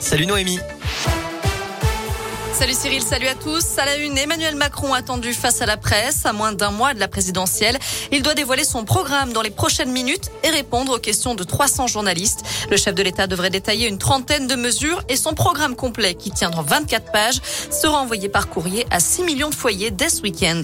Salut Noémie. Salut Cyril, salut à tous. À la une, Emmanuel Macron attendu face à la presse à moins d'un mois de la présidentielle. Il doit dévoiler son programme dans les prochaines minutes et répondre aux questions de 300 journalistes. Le chef de l'État devrait détailler une trentaine de mesures et son programme complet, qui tiendra 24 pages, sera envoyé par courrier à 6 millions de foyers dès ce week-end.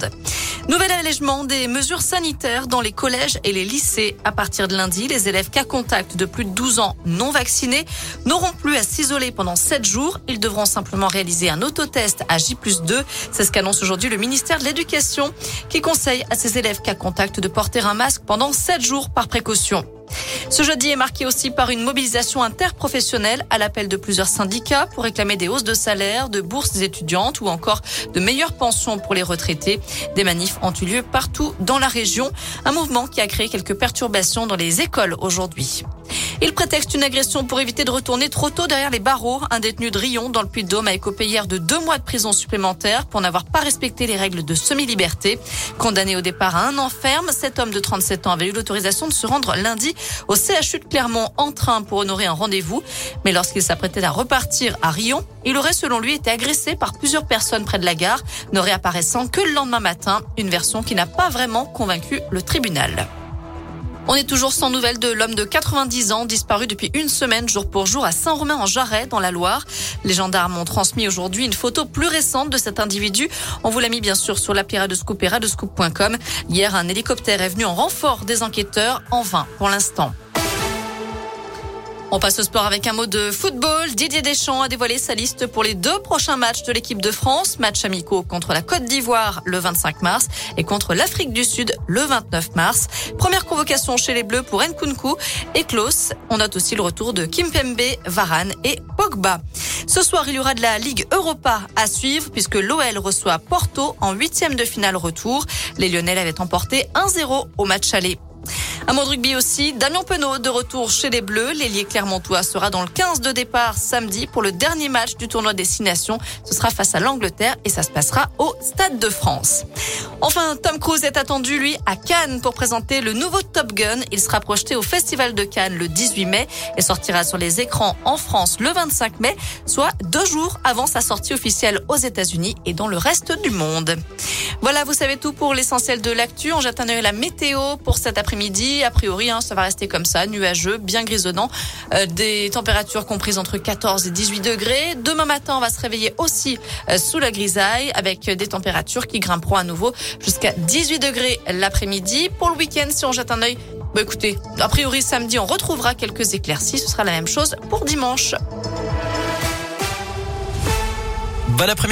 Nouvel allègement des mesures sanitaires dans les collèges et les lycées. À partir de lundi, les élèves cas contact de plus de 12 ans non vaccinés n'auront plus à s'isoler pendant 7 jours. Ils devront simplement réaliser un autotest à J 2. C'est ce qu'annonce aujourd'hui le ministère de l'Éducation qui conseille à ses élèves cas contact de porter un masque pendant 7 jours par précaution. Ce jeudi est marqué aussi par une mobilisation interprofessionnelle à l'appel de plusieurs syndicats pour réclamer des hausses de salaire, de bourses étudiantes ou encore de meilleures pensions pour les retraités. Des manifs ont eu lieu partout dans la région, un mouvement qui a créé quelques perturbations dans les écoles aujourd'hui. Il prétexte une agression pour éviter de retourner trop tôt derrière les barreaux. Un détenu de Rion dans le Puy-de-Dôme a écopé hier de deux mois de prison supplémentaire pour n'avoir pas respecté les règles de semi-liberté. Condamné au départ à un an ferme, cet homme de 37 ans avait eu l'autorisation de se rendre lundi au CHU de Clermont en train pour honorer un rendez-vous. Mais lorsqu'il s'apprêtait à repartir à Rion, il aurait selon lui été agressé par plusieurs personnes près de la gare, ne réapparaissant que le lendemain matin. Une version qui n'a pas vraiment convaincu le tribunal. On est toujours sans nouvelles de l'homme de 90 ans disparu depuis une semaine jour pour jour à Saint-Romain-en-Jarret dans la Loire. Les gendarmes ont transmis aujourd'hui une photo plus récente de cet individu. On vous l'a mis bien sûr sur l'appli Radescoop et radescoop.com. Hier, un hélicoptère est venu en renfort des enquêteurs en vain pour l'instant. On passe au sport avec un mot de football. Didier Deschamps a dévoilé sa liste pour les deux prochains matchs de l'équipe de France. Match amicaux contre la Côte d'Ivoire le 25 mars et contre l'Afrique du Sud le 29 mars. Première convocation chez les Bleus pour Nkunku et Klaus. On note aussi le retour de Kimpembe, Varane et Pogba. Ce soir, il y aura de la Ligue Europa à suivre puisque l'OL reçoit Porto en huitième de finale retour. Les Lyonnais avaient emporté 1-0 au match aller. Un mot de rugby aussi. Damien Penaud de retour chez les Bleus. L'ailier clermontois sera dans le 15 de départ samedi pour le dernier match du tournoi Destination. Ce sera face à l'Angleterre et ça se passera au Stade de France. Enfin, Tom Cruise est attendu, lui, à Cannes pour présenter le nouveau Top Gun. Il sera projeté au Festival de Cannes le 18 mai et sortira sur les écrans en France le 25 mai, soit deux jours avant sa sortie officielle aux États-Unis et dans le reste du monde. Voilà, vous savez tout pour l'essentiel de l'actu. On jette un œil à la météo pour cet après-midi. A priori, hein, ça va rester comme ça, nuageux, bien grisonnant. Euh, des températures comprises entre 14 et 18 degrés. Demain matin, on va se réveiller aussi euh, sous la grisaille avec des températures qui grimperont à nouveau jusqu'à 18 degrés l'après-midi. Pour le week-end, si on jette un œil, bah écoutez, a priori samedi, on retrouvera quelques éclaircies. Ce sera la même chose pour dimanche. Bon après-midi.